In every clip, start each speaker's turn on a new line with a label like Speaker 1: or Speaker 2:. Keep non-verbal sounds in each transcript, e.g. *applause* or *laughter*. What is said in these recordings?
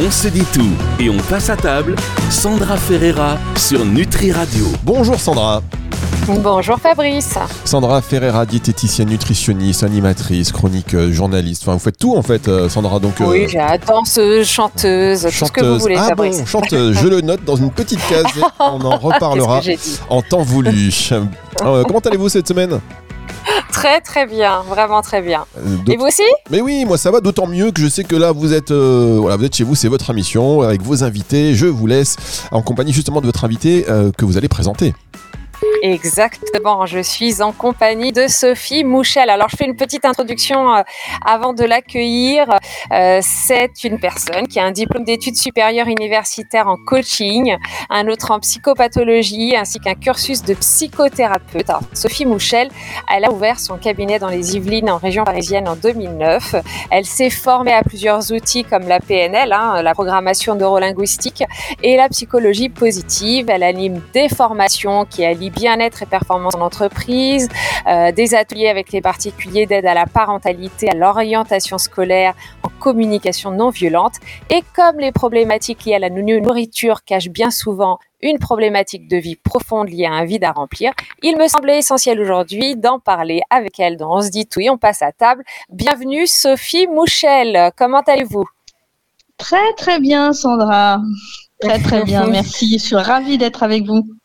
Speaker 1: On se dit tout et on passe à table. Sandra Ferreira sur Nutri Radio.
Speaker 2: Bonjour Sandra.
Speaker 3: Bonjour Fabrice.
Speaker 2: Sandra Ferreira, diététicienne, nutritionniste, animatrice, chroniqueuse, journaliste. Enfin, vous faites tout en fait, euh, Sandra. Donc,
Speaker 3: oui, euh, j'ai danseuse, chanteuse, tout ce que vous voulez,
Speaker 2: ah
Speaker 3: Fabrice.
Speaker 2: Bon, chanteuse, je le note dans une petite case. et *laughs* on en reparlera en temps voulu. Euh, comment allez-vous cette semaine?
Speaker 3: Très très bien, vraiment très bien. Et vous aussi?
Speaker 2: Mais oui, moi ça va d'autant mieux que je sais que là vous êtes, euh, voilà, vous êtes chez vous, c'est votre émission avec vos invités. Je vous laisse en compagnie justement de votre invité euh, que vous allez présenter.
Speaker 3: Exactement, je suis en compagnie de Sophie Mouchel. Alors je fais une petite introduction euh, avant de l'accueillir. Euh, c'est une personne qui a un diplôme d'études supérieures universitaires en coaching, un autre en psychopathologie ainsi qu'un cursus de psychothérapeute. Sophie Mouchel, elle a ouvert son cabinet dans les Yvelines en région parisienne en 2009. Elle s'est formée à plusieurs outils comme la PNL, hein, la programmation neurolinguistique et la psychologie positive. Elle anime des formations qui allient bien-être et performance en entreprise, euh, des ateliers avec les particuliers d'aide à la parentalité, à l'orientation scolaire, en communication non violente. Et comme les problématiques liées à la nourriture cachent bien souvent une problématique de vie profonde liée à un vide à remplir, il me semblait essentiel aujourd'hui d'en parler avec elle. Donc on se dit tout et on passe à table. Bienvenue Sophie Mouchel, comment allez-vous?
Speaker 4: Très très bien Sandra, très très bien, *laughs* merci, je suis ravie d'être avec vous.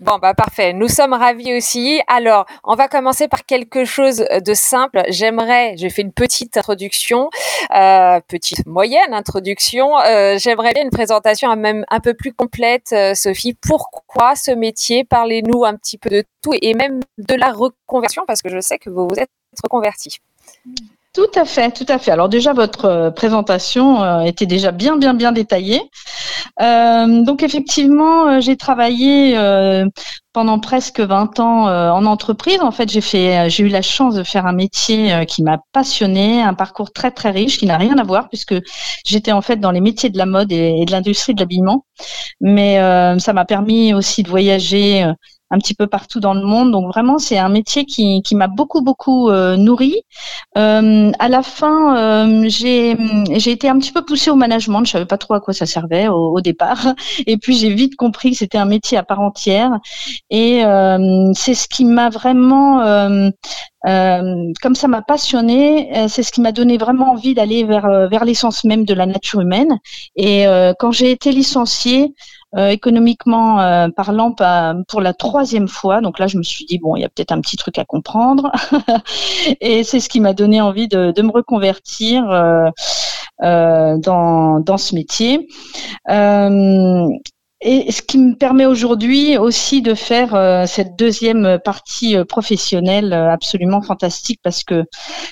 Speaker 3: Bon, bah parfait. Nous sommes ravis aussi. Alors, on va commencer par quelque chose de simple. J'aimerais, j'ai fait une petite introduction, euh, petite moyenne introduction. Euh, J'aimerais bien une présentation un peu plus complète, euh, Sophie. Pourquoi ce métier? Parlez-nous un petit peu de tout et même de la reconversion, parce que je sais que vous vous êtes reconverti.
Speaker 4: Tout à fait, tout à fait. Alors déjà, votre euh, présentation euh, était déjà bien, bien, bien détaillée. Euh, donc effectivement, j'ai travaillé pendant presque 20 ans en entreprise. En fait, j'ai fait, j'ai eu la chance de faire un métier qui m'a passionné, un parcours très, très riche qui n'a rien à voir puisque j'étais en fait dans les métiers de la mode et de l'industrie de l'habillement. Mais ça m'a permis aussi de voyager un petit peu partout dans le monde. Donc vraiment, c'est un métier qui, qui m'a beaucoup, beaucoup euh, nourri. Euh, à la fin, euh, j'ai été un petit peu poussée au management. Je savais pas trop à quoi ça servait au, départ. Et puis, j'ai vite compris que c'était un métier à part entière. Et euh, c'est ce qui m'a vraiment... Euh, comme ça m'a passionné, c'est ce qui m'a donné vraiment envie d'aller vers vers l'essence même de la nature humaine. Et quand j'ai été licenciée, économiquement euh, parlant pour la troisième fois. Donc là, je me suis dit, bon, il y a peut-être un petit truc à comprendre. *laughs* et c'est ce qui m'a donné envie de, de me reconvertir euh, dans, dans ce métier. Et ce qui me permet aujourd'hui aussi de faire euh, cette deuxième partie euh, professionnelle euh, absolument fantastique parce que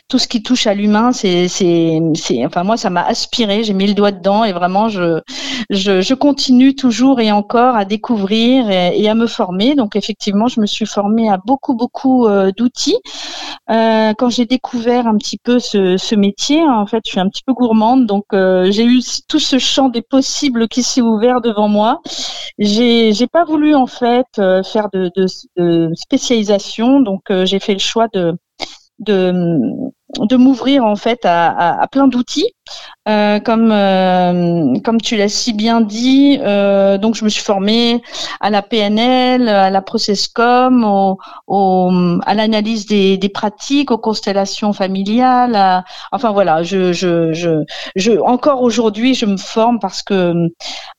Speaker 4: tout ce qui touche à l'humain, c'est, c'est, c'est, enfin moi ça m'a aspiré, j'ai mis le doigt dedans et vraiment je, je, je continue toujours et encore à découvrir et, à me former. Donc effectivement, je me suis formée à beaucoup beaucoup d'outils. quand j'ai découvert un petit peu ce, ce, métier, en fait, je suis un petit peu gourmande, donc j'ai eu tout ce champ des possibles qui s'est ouvert devant moi. J'ai j'ai pas voulu en fait euh, faire de, spécialisation, donc euh, j'ai fait le choix de, de m'ouvrir en fait à, à, à plein d'outils, euh, comme euh, comme tu l'as si bien dit. Euh, donc je me suis formée à la PNL, à la Processcom, au, au à l'analyse des, des pratiques, aux constellations familiales. À, enfin voilà, je je je, je encore aujourd'hui je me forme parce que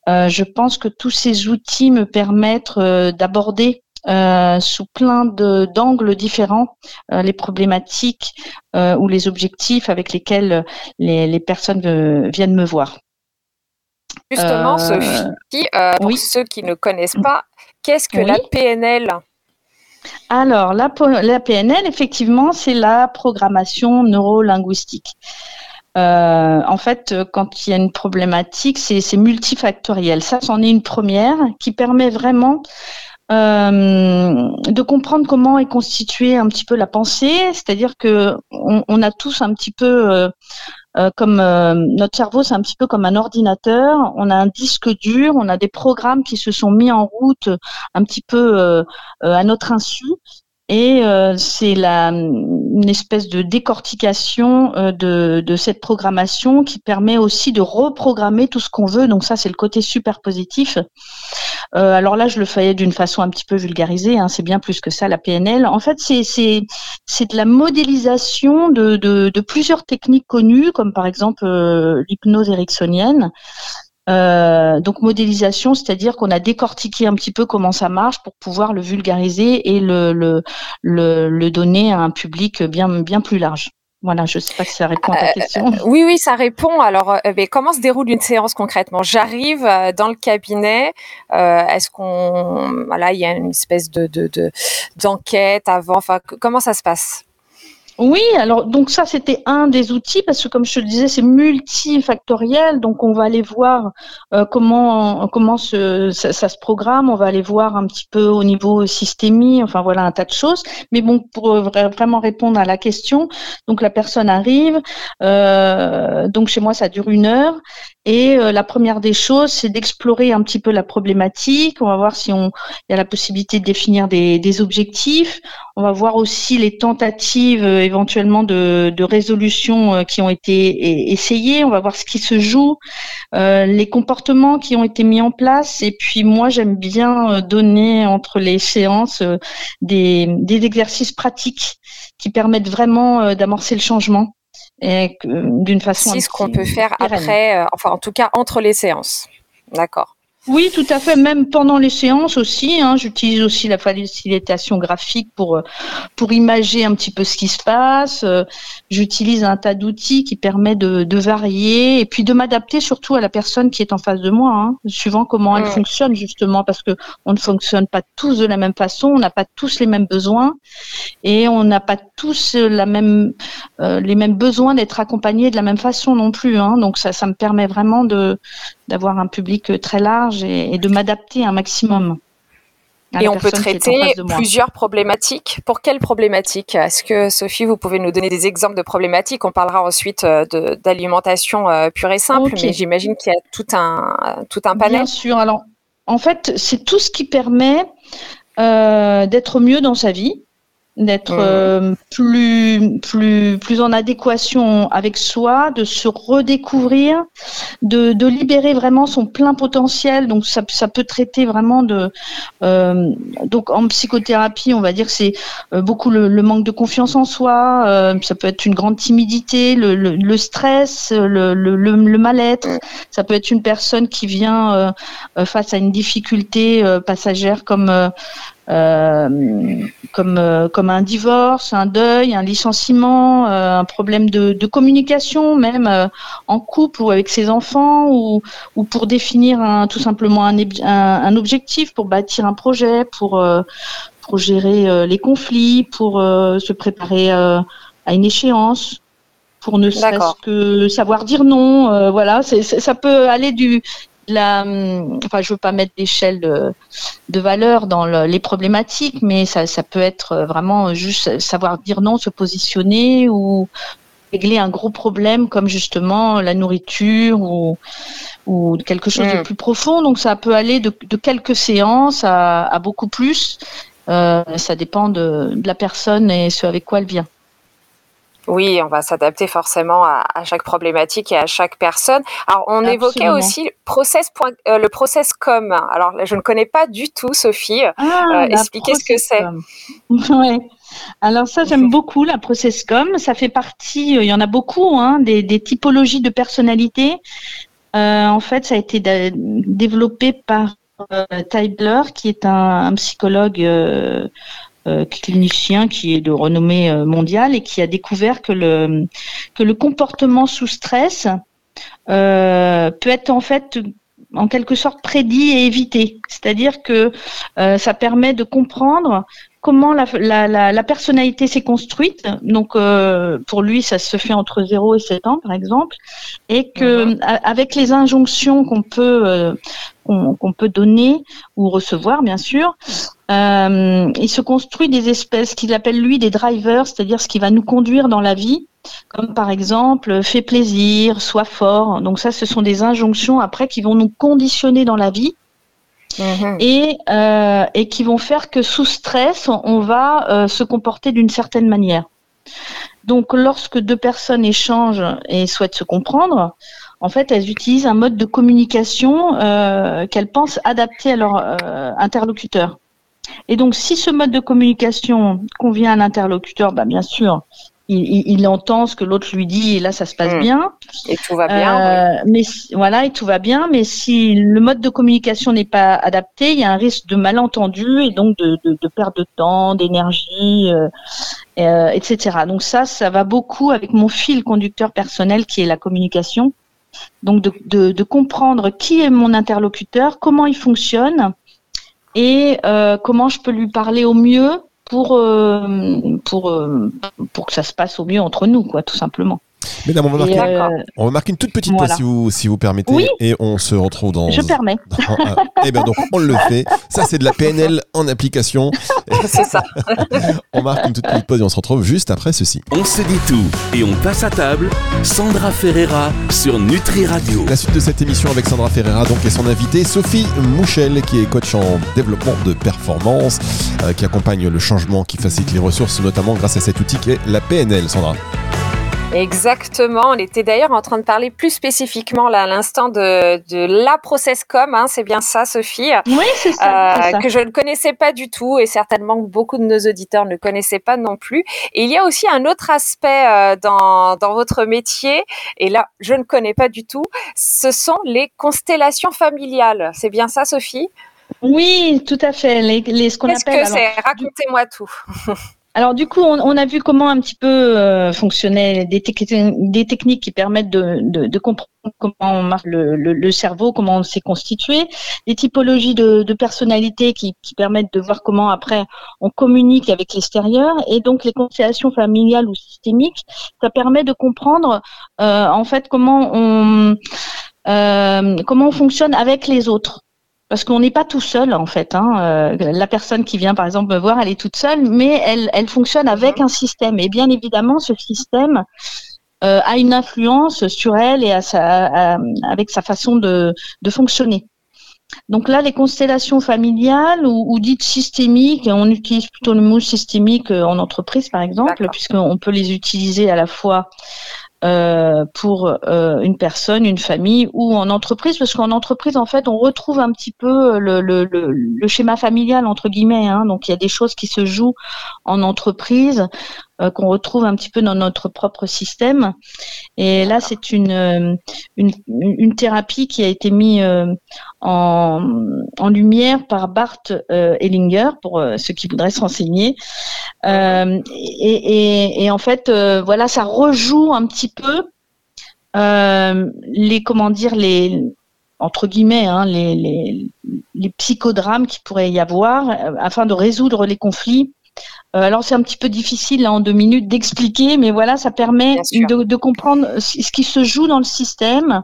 Speaker 4: euh, je pense que tous ces outils me permettent euh, d'aborder euh, sous plein d'angles différents euh, les problématiques euh, ou les objectifs avec lesquels les, les personnes viennent me voir.
Speaker 3: Justement, Sophie, pour oui. ceux qui ne connaissent pas, qu'est-ce que oui. la PNL
Speaker 4: alors, la, la, PNL, effectivement, c'est la programmation neurolinguistique. Euh, en fait, quand il y a une problématique, c'est multifactoriel. Ça, c'en est une première qui permet vraiment euh, de comprendre comment est constituée un petit peu la pensée, c'est-à-dire que on, a tous un petit peu euh, comme notre cerveau, c'est un petit peu comme un ordinateur. On a un disque dur, on a des programmes qui se sont mis en route un petit peu à notre insu et euh, c'est la une espèce de décortication euh, de, de, cette programmation qui permet aussi de reprogrammer tout ce qu'on veut. Donc ça, c'est le côté super positif. Euh, alors là, je le faisais d'une façon un petit peu vulgarisée. Hein, c'est bien plus que ça, la PNL. En fait, c'est c'est c'est de la modélisation de, de, de plusieurs techniques connues, comme par exemple euh, l'hypnose ericksonienne. Euh, donc modélisation, c'est-à-dire qu'on a décortiqué un petit peu comment ça marche pour pouvoir le vulgariser et le, le, le, donner à un public bien, bien plus large. Voilà, je ne sais pas si ça répond à ta euh, question.
Speaker 3: Euh, oui, oui, ça répond. Alors, mais comment se déroule une séance concrètement? J'arrive dans le cabinet. Est-ce qu'on, voilà, il y a une espèce de d'enquête avant? Enfin, comment ça se passe?
Speaker 4: Oui, alors donc ça c'était un des outils parce que comme je te le disais c'est multifactoriel donc on va aller voir euh, comment comment ça, se programme, on va aller voir un petit peu au niveau systémie, enfin voilà un tas de choses. Mais bon pour vraiment répondre à la question, donc la personne arrive, euh, donc chez moi ça dure une heure et euh, la première des choses, c'est d'explorer un petit peu la problématique. On va voir si on il y a la possibilité de définir des, des objectifs. On va voir aussi les tentatives euh, éventuellement de, de résolution euh, qui ont été essayées. On va voir ce qui se joue, euh, les comportements qui ont été mis en place. Et puis moi, j'aime bien donner entre les séances des, des exercices pratiques qui permettent vraiment d'amorcer le changement
Speaker 3: d'une façon. C'est ce qu'on peut faire après, euh, enfin en tout cas entre les séances. D'accord.
Speaker 4: Oui, tout à fait. Même pendant les séances aussi, hein, j'utilise aussi la facilitation graphique pour euh, pour imager un petit peu ce qui se passe. Euh, j'utilise un tas d'outils qui permet de, de, varier et puis de m'adapter surtout à la personne qui est en face de moi, hein, suivant comment elle fonctionne justement, parce que on ne fonctionne pas tous de la même façon, on n'a pas tous les mêmes besoins et on n'a pas tous la même euh, les mêmes besoins d'être accompagnés de la même façon non plus. Hein. Donc ça, ça me permet vraiment de d'avoir un public très large et, de m'adapter un maximum.
Speaker 3: Et on peut traiter plusieurs problématiques. Pour quelles problématiques Est-ce que Sophie, vous pouvez nous donner des exemples de problématiques On parlera ensuite euh, d'alimentation euh, pure et simple, mais j'imagine qu'il y a tout un, tout un panel.
Speaker 4: Bien sûr. Alors, en fait, c'est tout ce qui permet euh, d'être mieux dans sa vie, d'être euh, plus plus plus en adéquation avec soi, de se redécouvrir, de, de libérer vraiment son plein potentiel. Donc ça, ça peut traiter vraiment de euh, donc en psychothérapie, on va dire que c'est euh, beaucoup le, le, manque de confiance en soi. Euh, ça peut être une grande timidité, le, le, le stress, le, le mal-être. Ça peut être une personne qui vient face à une difficulté passagère comme euh, comme, euh, comme un divorce, un deuil, un licenciement, euh, un problème de, de communication, même en couple ou avec ses enfants, ou, ou pour définir un, tout simplement un, un, objectif, pour bâtir un projet, pour, pour gérer les conflits, pour se préparer à une échéance pour ne serait-ce que savoir dire non. voilà, ça peut aller du la, hum, enfin, je veux pas mettre d'échelle de, de, valeur dans les problématiques, mais ça, ça, peut être vraiment juste savoir dire non, se positionner ou régler un gros problème comme justement la nourriture ou, ou quelque chose de mm. plus profond. Donc ça peut aller de, de quelques séances à, à beaucoup plus. Euh, ça dépend de, de la personne et ce avec quoi elle vient.
Speaker 3: Oui, on va s'adapter forcément à, chaque problématique et à chaque personne. Alors, on évoquait aussi process euh, le process com. Alors, je ne connais pas du tout, Sophie. Ah, euh, expliquez ce que c'est. *laughs*
Speaker 4: oui. Alors ça, j'aime beaucoup la process com. Ça fait partie, euh, il y en a beaucoup, hein, des, typologies de personnalité. en fait, ça a été développé par Tybler, qui est un, psychologue euh, clinicien qui est de renommée euh, mondiale et qui a découvert que le, que le comportement sous stress euh, peut être en fait en quelque sorte prédit et évité. C'est-à-dire que ça permet de comprendre comment la, la, la, personnalité s'est construite. Donc, pour lui, ça se fait entre 0 et 7 ans, par exemple, et que mhm. avec les injonctions qu'on peut qu'on peut donner ou recevoir, bien sûr, euh, il se construit des espèces qu'il appelle lui des drivers, c'est-à-dire ce qui va nous conduire dans la vie. comme par exemple fais plaisir, sois fort. Donc ça, ce sont des injonctions après qui vont nous conditionner dans la vie mhm. et, euh, et qui vont faire que sous stress, on, va euh, se comporter d'une certaine manière. Donc lorsque deux personnes échangent et souhaitent se comprendre, en fait, elles utilisent un mode de communication euh, qu'elles pensent adapté à leur euh, interlocuteur. Et donc, si ce mode de communication convient à l'interlocuteur, bah, bien sûr, il, entend ce que l'autre lui dit et là ça se passe hmm. bien.
Speaker 3: Et tout va bien.
Speaker 4: Euh, mais voilà, et tout va bien. Mais si le mode de communication n'est pas adapté, il y a un risque de malentendu et donc de, de, de perte de temps, d'énergie, euh, euh, etc. Donc ça, ça va beaucoup avec mon fil conducteur personnel qui est la communication. Donc de, comprendre qui est mon interlocuteur, comment il fonctionne et euh, comment je peux lui parler au mieux pour, euh, pour, euh, pour que ça se passe au mieux entre nous, quoi, tout simplement.
Speaker 2: Mesdames, on va, marquer, euh, on va marquer une toute petite pause si vous, si vous permettez. Et on se retrouve dans.
Speaker 4: Je permets. *laughs*
Speaker 2: eh bien, donc, on le fait. Ça, c'est de la PNL en application. *laughs*
Speaker 3: c'est ça. *laughs*
Speaker 2: on marque une toute petite pause et on se retrouve juste après ceci.
Speaker 1: On se dit tout et on passe à table. Sandra Ferreira sur Nutri Radio.
Speaker 2: La suite de cette émission avec Sandra Ferreira donc, et son invitée Sophie Mouchel, qui est coach en développement de performance, euh, qui accompagne le changement, qui facilite les ressources, notamment grâce à cet outil qui est la PNL. Sandra.
Speaker 3: Exactement. On était d'ailleurs en train de parler plus spécifiquement là à l'instant de, de la processcom. Hein, c'est bien ça, Sophie.
Speaker 4: Oui, c'est ça,
Speaker 3: euh, Que je ne connaissais pas du tout et certainement beaucoup de nos auditeurs ne connaissaient pas non plus. Et il y a aussi un autre aspect euh, dans, dans votre métier et là, je ne connais pas du tout. Ce sont les constellations familiales. C'est bien ça, Sophie?
Speaker 4: Oui, tout à fait. Les, les ce qu'on.
Speaker 3: Qu'est-ce que c'est? Racontez-moi tout. *laughs*
Speaker 4: Alors du coup, on, a vu comment un petit peu euh, fonctionnaient des, des, techniques qui permettent de, comprendre comment marche le, cerveau, comment on s'est constitué, des typologies de, de personnalité qui, permettent de voir comment après on communique avec l'extérieur, et donc les constellations familiales ou systémiques, ça permet de comprendre euh, en fait comment on euh, comment on fonctionne avec les autres parce qu'on n'est pas tout seul en fait. Hein. Euh, la personne qui vient par exemple me voir, elle est toute seule, mais elle, elle fonctionne avec un système. Et bien évidemment, ce système euh, a une influence sur elle et à sa, avec sa façon de, de, fonctionner. Donc là, les constellations familiales ou, ou, dites systémiques, on utilise plutôt le mot systémique en entreprise par exemple, puisqu'on peut les utiliser à la fois euh, pour euh, une personne, une famille ou en entreprise, parce qu'en entreprise, en fait, on retrouve un petit peu le, le, le, le schéma familial entre guillemets. Hein. Donc, il y a des choses qui se jouent en entreprise euh, qu'on retrouve un petit peu dans notre propre système. Et là, c'est une, euh, une, une, thérapie qui a été mise euh, en, en, lumière par Bart Ellinger, pour ceux qui voudraient s'enseigner. Et, et, et, en fait, voilà, ça rejoue un petit peu les, comment dire, les, entre guillemets, hein, les, les, les, psychodrames qui pourrait y avoir afin de résoudre les conflits euh, alors c'est un petit peu difficile là, en deux minutes d'expliquer, mais voilà, ça permet de, comprendre ce qui se joue dans le système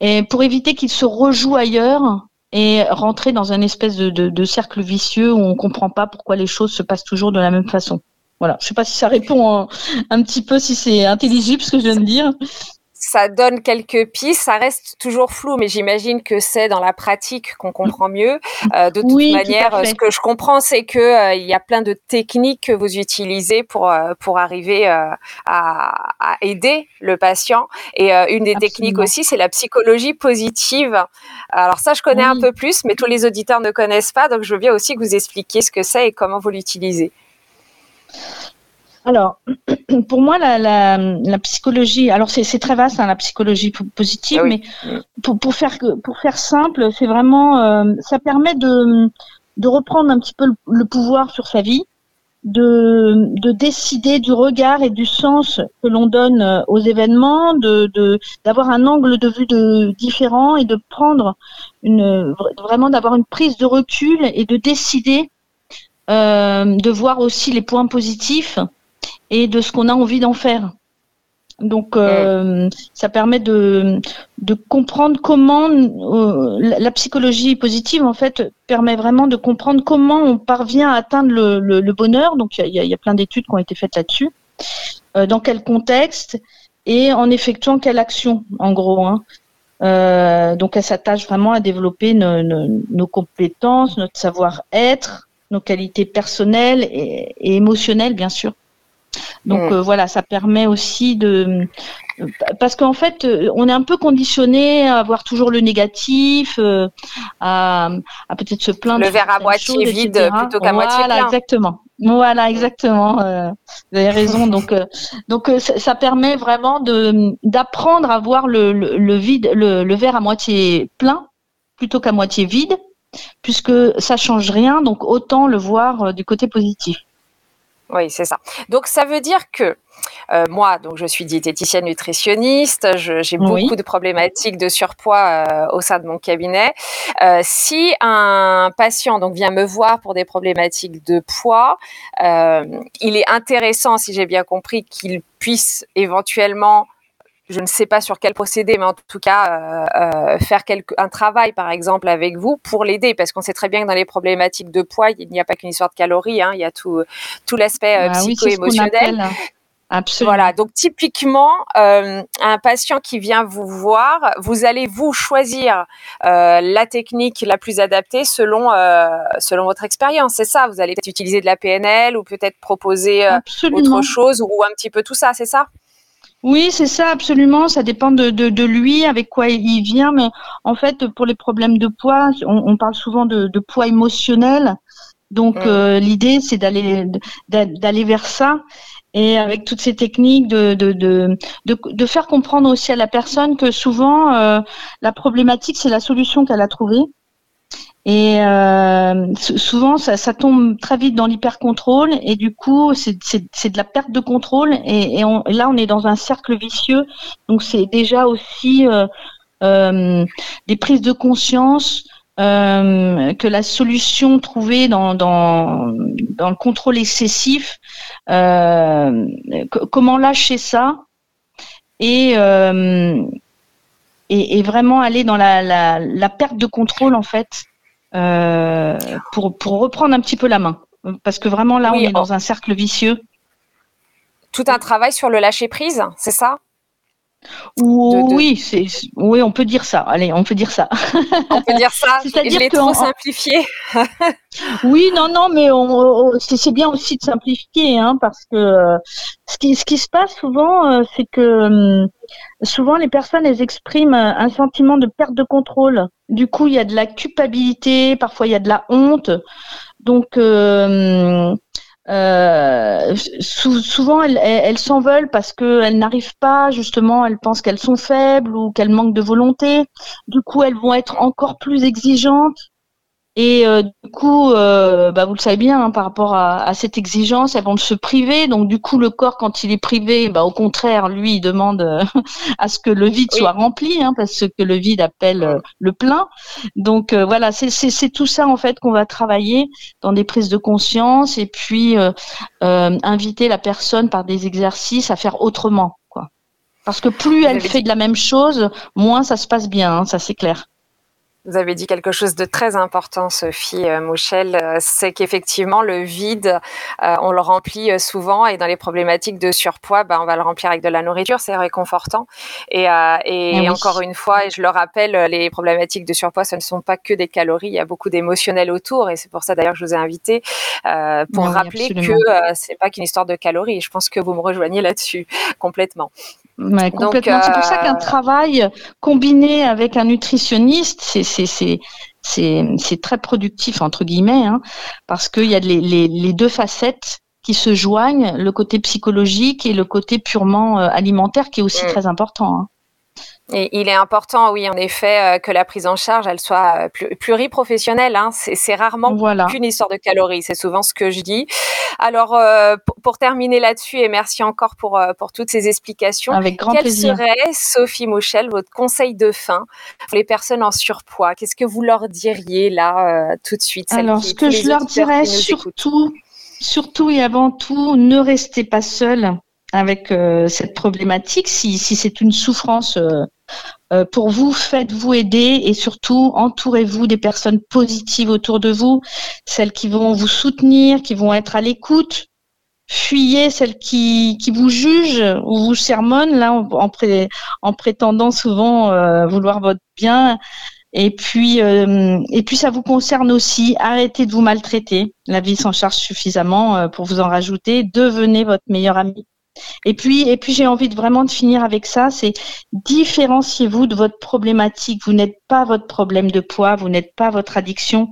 Speaker 4: et pour éviter qu'il se rejoue ailleurs et rentrer dans un espèce de, cercle vicieux où on comprend pas pourquoi les choses se passent toujours de la même façon. Voilà, je sais pas si ça répond un petit peu, si c'est intelligible ce que je viens de dire
Speaker 3: ça donne quelques pistes, ça reste toujours flou, mais j'imagine que c'est dans la pratique qu'on comprend mieux. Euh, de toute manière, ce que je comprends, c'est que euh, il y a plein de techniques que vous utilisez pour euh, pour arriver à, à, aider le patient. Et une des techniques aussi, c'est la psychologie positive. Alors ça, je connais un peu plus, mais tous les auditeurs ne connaissent pas, donc je veux bien aussi que vous expliquiez ce que c'est et comment vous l'utilisez.
Speaker 4: Alors, *clears throat* pour moi, la, la, la psychologie, alors c'est très vaste, hein, la psychologie positive, ah mais pour, pour, faire, pour faire simple, c'est vraiment, euh, ça permet de, de reprendre un petit peu le, pouvoir sur sa vie, de, de décider du regard et du sens que l'on donne euh, aux événements, de d'avoir un angle de vue de, différent et de prendre une, vraiment d'avoir une prise de recul et de décider euh, de voir aussi les points positifs et de ce qu'on a envie d'en faire. Donc, euh, ça permet de, comprendre comment euh, la psychologie positive, en fait, permet vraiment de comprendre comment on parvient à atteindre le, bonheur. Donc, il y a, plein d'études qui ont été faites là-dessus. dans quel contexte et en effectuant quelle action, en gros. Hein. Euh, donc, elle s'attache vraiment à développer nos, compétences, notre savoir-être, nos qualités personnelles et, émotionnelles, bien sûr. Donc mm. euh, voilà, ça permet aussi de parce qu'en fait, euh, on est un peu conditionné à voir toujours le négatif, euh, à, à peut-être se plaindre.
Speaker 3: Le verre à moitié vide plutôt qu'à moitié plein.
Speaker 4: Voilà, exactement. Voilà, exactement. Euh, vous avez raison. *laughs* Donc, euh, donc ça, ça, permet vraiment de d'apprendre à voir le, le, le vide, le, le, verre à moitié plein plutôt qu'à moitié vide, puisque ça change rien. Donc autant le voir du côté positif.
Speaker 3: Oui, c'est ça. Donc ça veut dire que euh, moi, donc je suis diététicienne nutritionniste, j'ai beaucoup de problématiques de surpoids euh, au sein de mon cabinet. Euh, si un patient donc vient me voir pour des problématiques de poids, euh, il est intéressant, si j'ai bien compris, qu'il puisse éventuellement je ne sais pas sur quel procédé, mais en tout cas euh, euh, faire quelque, un travail par exemple avec vous pour l'aider, parce qu'on sait très bien que dans les problématiques de poids, il n'y a pas qu'une histoire de calories, hein, il y a tout, tout l'aspect euh, bah psycho-émotionnel.
Speaker 4: Absolument.
Speaker 3: Voilà, donc typiquement, euh, un patient qui vient vous voir, vous allez vous choisir euh, la technique la plus adaptée selon euh, selon votre expérience. C'est ça, vous allez peut-être utiliser de la PNL ou peut-être proposer euh, autre chose ou un petit peu tout ça, c'est ça?
Speaker 4: Oui, c'est ça, absolument. Ça dépend de, de, de, lui, avec quoi il vient. Mais en fait, pour les problèmes de poids, on, on parle souvent de, de, poids émotionnel. Donc, mmh. euh, l'idée, c'est d'aller d'aller vers ça. Et avec toutes ces techniques, de, de, de, de, faire comprendre aussi à la personne que souvent, euh, la problématique, c'est la solution qu'elle a trouvée. Et euh, souvent, ça, ça, tombe très vite dans l'hyper-contrôle et du coup, c'est de la perte de contrôle. Et, et, on, là, on est dans un cercle vicieux. Donc, c'est déjà aussi euh, euh, des prises de conscience euh, que la solution trouvée dans, dans, dans le contrôle excessif, euh, comment lâcher ça et, euh, et, et, vraiment aller dans la, la, la perte de contrôle en fait euh, pour, pour reprendre un petit peu la main. Parce que vraiment là, oui, on est dans un cercle vicieux.
Speaker 3: Tout un travail sur le lâcher prise, c'est ça?
Speaker 4: Oui, c'est oui, on peut dire ça. Allez, on peut dire ça.
Speaker 3: On peut dire ça. *laughs* C'est-à-dire que trop simplifié. *laughs*
Speaker 4: oui, non, non, mais c'est bien aussi de simplifier, hein, parce que euh, ce qui ce qui se passe souvent, euh, c'est que hum, souvent les personnes elles expriment un sentiment de perte de contrôle. Du coup, il y a de la culpabilité, parfois il y a de la honte. Donc euh, euh, souvent, elles, elles s'en veulent parce qu'elles n'arrivent pas, justement, elles pensent qu'elles sont faibles ou qu'elles manquent de volonté. Du coup, elles vont être encore plus exigeantes et euh, du coup, euh, bah, vous le savez bien, hein, par rapport à, à, cette exigence, elles vont se priver. Donc du coup, le corps, quand il est privé, bah, au contraire, lui, il demande euh, *laughs* à ce que le vide soit rempli, hein, parce que le vide appelle euh, le plein. Donc euh, voilà, c'est tout ça en fait qu'on va travailler dans des prises de conscience et puis inviter la personne par des exercices à faire autrement. Quoi. Parce que plus elle fait de la même chose, moins ça se passe bien, hein, ça c'est clair.
Speaker 3: Vous avez dit quelque chose de très important, Sophie euh, Mouchel, euh, c'est qu'effectivement le vide, euh, on le remplit euh, souvent et dans les problématiques de surpoids, bah, on va le remplir avec de la nourriture, c'est réconfortant. Et, euh, oui. encore une fois, et je le rappelle, les problématiques de surpoids, ce ne sont pas que des calories, il y a beaucoup d'émotionnel autour et c'est pour ça d'ailleurs que je vous ai invité pour oui, rappeler absolument. que c'est pas qu'une histoire de calories. Je pense que vous me rejoignez là-dessus *laughs* complètement.
Speaker 4: Ouais, complètement. C'est pour ça qu'un travail combiné avec un nutritionniste, c'est c'est très productif entre guillemets, hein, parce qu'il y a les, les, les, deux facettes qui se joignent, le côté psychologique et le côté purement euh, alimentaire qui est aussi mmh. très important. Hein.
Speaker 3: Et il est important, oui, en effet, euh, que la prise en charge, elle soit euh, pluriprofessionnelle. Hein. C'est rarement
Speaker 4: voilà.
Speaker 3: qu'une histoire de calories. C'est souvent ce que je dis. Alors, euh, pour, terminer là-dessus, et merci encore pour, pour toutes ces explications.
Speaker 4: Avec grand
Speaker 3: Quel
Speaker 4: plaisir.
Speaker 3: serait, Sophie Mouchel, votre conseil de fin pour les personnes en surpoids? Qu'est-ce que vous leur diriez là, euh, tout de suite
Speaker 4: Alors, qui, ce que je leur dirais surtout, surtout et avant tout, ne restez pas seul avec euh, cette problématique. Si, c'est une souffrance euh, euh, pour vous, faites-vous aider et surtout entourez-vous des personnes positives autour de vous, celles qui vont vous soutenir, qui vont être à l'écoute. fuyez celles qui, vous jugent ou vous sermonnent là en, en, prétendant souvent vouloir votre bien. Et puis, et puis ça vous concerne aussi. Arrêtez de vous maltraiter. La vie s'en charge suffisamment pour vous en rajouter. Devenez votre meilleur ami. Et puis, j'ai envie de vraiment de finir avec ça, c'est différenciez-vous de votre problématique. Vous n'êtes pas votre problème de poids, vous n'êtes pas votre addiction.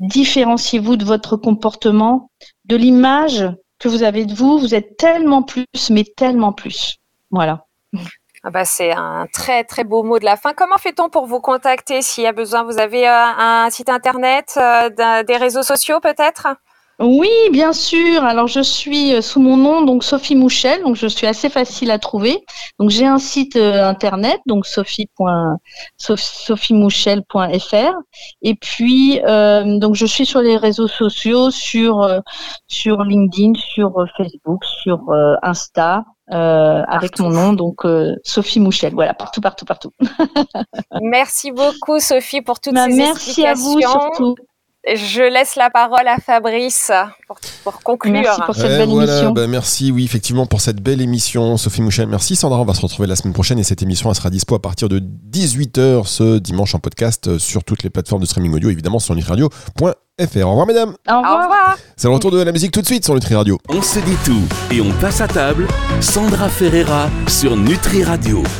Speaker 4: Différenciez-vous de votre comportement, de l'image que vous avez de vous. Vous êtes tellement plus, mais tellement plus. Voilà.
Speaker 3: Ah bah c'est un très très beau mot de la fin. Comment fait-on pour vous contacter? S'il y a besoin Vous avez euh, un site internet, euh, des réseaux sociaux peut-être?
Speaker 4: Oui, bien sûr. Alors je suis euh, sous mon nom, donc Sophie Mouchel, donc je suis assez facile à trouver. Donc j'ai un site euh, internet, donc sophiemouchel.fr. Et puis euh, donc je suis sur les réseaux sociaux, sur sur LinkedIn, sur Facebook, sur Insta. avec mon nom, donc Sophie Mouchel. Voilà, partout, partout, partout. *laughs*
Speaker 3: merci beaucoup, Sophie, pour toutes
Speaker 4: bah,
Speaker 3: ces
Speaker 4: merci
Speaker 3: explications.
Speaker 4: Merci à vous surtout.
Speaker 3: Je laisse la parole à Fabrice pour, pour conclure.
Speaker 4: Merci pour cette belle émission.
Speaker 2: Bah, merci, oui, effectivement, pour cette belle émission. Sophie Mouchel, merci. Sandra, on va se retrouver la semaine prochaine et cette émission elle sera dispo à partir de 18h ce dimanche en podcast euh, sur toutes les plateformes de streaming audio, évidemment sur nutriradio.fr. Au revoir, mesdames.
Speaker 4: Au revoir.
Speaker 2: C'est le retour de la musique tout de suite sur Nutri Radio.
Speaker 1: On se dit tout et on passe à table. Sandra Ferreira sur Nutri Radio.